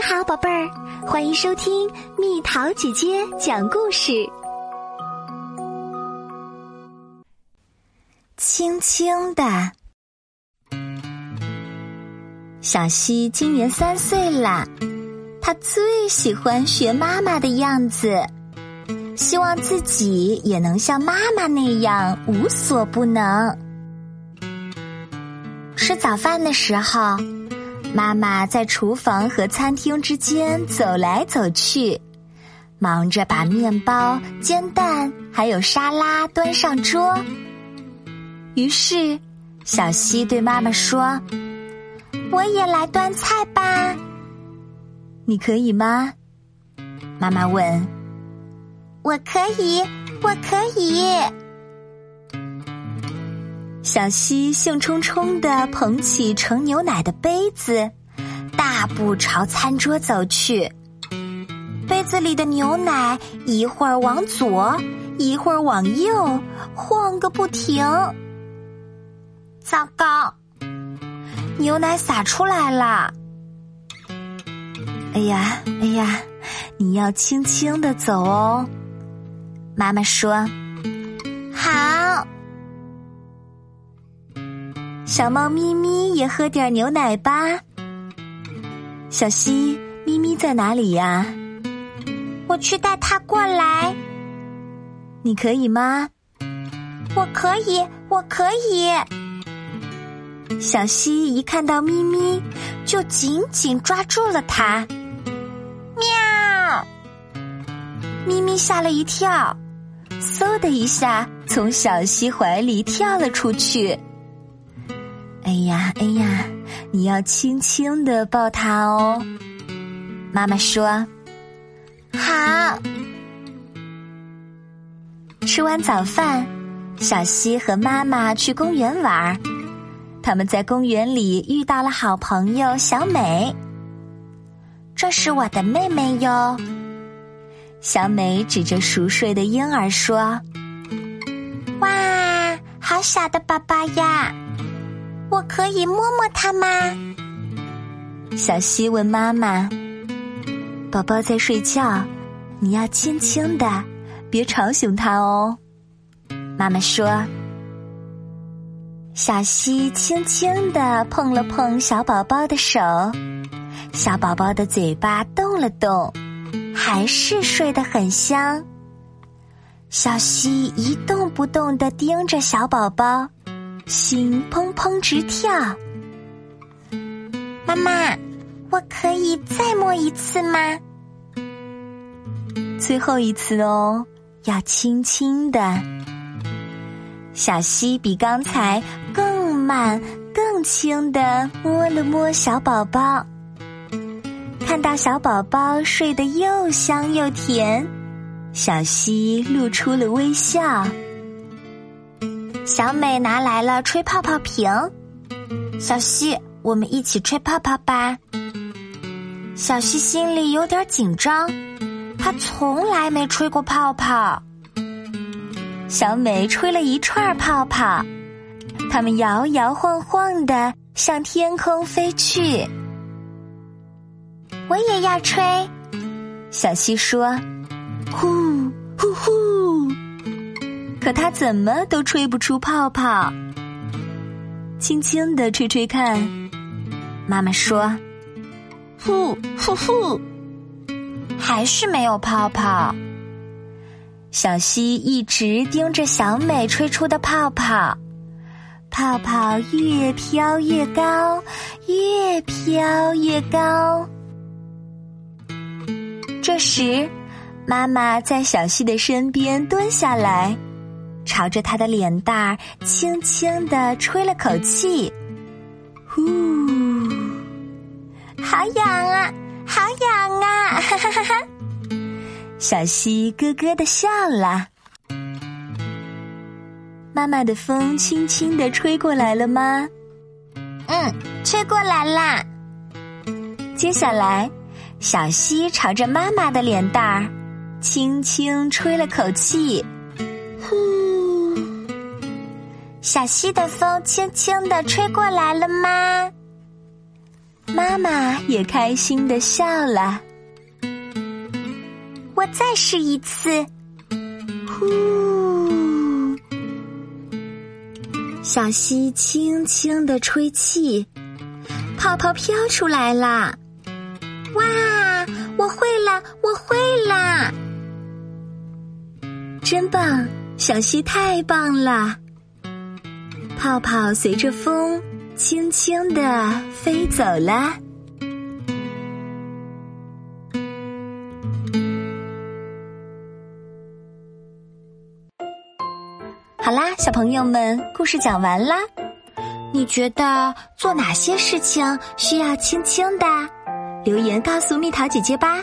你好，宝贝儿，欢迎收听蜜桃姐姐讲故事。轻轻的，小西今年三岁啦，他最喜欢学妈妈的样子，希望自己也能像妈妈那样无所不能。吃早饭的时候。妈妈在厨房和餐厅之间走来走去，忙着把面包、煎蛋还有沙拉端上桌。于是，小西对妈妈说：“我也来端菜吧，你可以吗？”妈妈问。“我可以，我可以。”小西兴冲冲地捧起盛牛奶的杯子，大步朝餐桌走去。杯子里的牛奶一会儿往左，一会儿往右，晃个不停。糟糕，牛奶洒出来了！哎呀，哎呀，你要轻轻的走哦。妈妈说：“好。”小猫咪咪也喝点牛奶吧。小溪，咪咪在哪里呀？我去带它过来。你可以吗？我可以，我可以。小溪一看到咪咪，就紧紧抓住了它。喵！咪咪吓了一跳，嗖的一下从小溪怀里跳了出去。哎呀，哎呀，你要轻轻的抱它哦。妈妈说：“好。”吃完早饭，小西和妈妈去公园玩儿。他们在公园里遇到了好朋友小美。这是我的妹妹哟。小美指着熟睡的婴儿说：“哇，好小的宝宝呀！”可以摸摸它吗？小西问妈妈：“宝宝在睡觉，你要轻轻的，别吵醒他哦。”妈妈说：“小西轻轻的碰了碰小宝宝的手，小宝宝的嘴巴动了动，还是睡得很香。小西一动不动的盯着小宝宝。”心砰砰直跳，妈妈，我可以再摸一次吗？最后一次哦，要轻轻的。小溪比刚才更慢、更轻的摸了摸小宝宝，看到小宝宝睡得又香又甜，小溪露出了微笑。小美拿来了吹泡泡瓶，小西，我们一起吹泡泡吧。小西心里有点紧张，他从来没吹过泡泡。小美吹了一串泡泡，它们摇摇晃晃的向天空飞去。我也要吹，小西说：“呼呼呼。”可他怎么都吹不出泡泡。轻轻的吹吹看，妈妈说：“呼呼呼，还是没有泡泡。”小溪一直盯着小美吹出的泡泡，泡泡越飘越高，越飘越高。这时，妈妈在小溪的身边蹲下来。朝着他的脸蛋儿轻轻的吹了口气，呼，好痒啊，好痒啊！哈哈哈哈！小溪咯咯的笑了。妈妈的风轻轻的吹过来了吗？嗯，吹过来啦。接下来，小溪朝着妈妈的脸蛋儿轻轻吹了口气。小溪的风轻轻的吹过来了吗？妈妈也开心的笑了。我再试一次。呼，小溪轻轻的吹气，泡泡飘出来啦！哇，我会了，我会啦！真棒，小溪太棒了！泡泡随着风轻轻的飞走了。好啦，小朋友们，故事讲完啦。你觉得做哪些事情需要轻轻的？留言告诉蜜桃姐姐吧。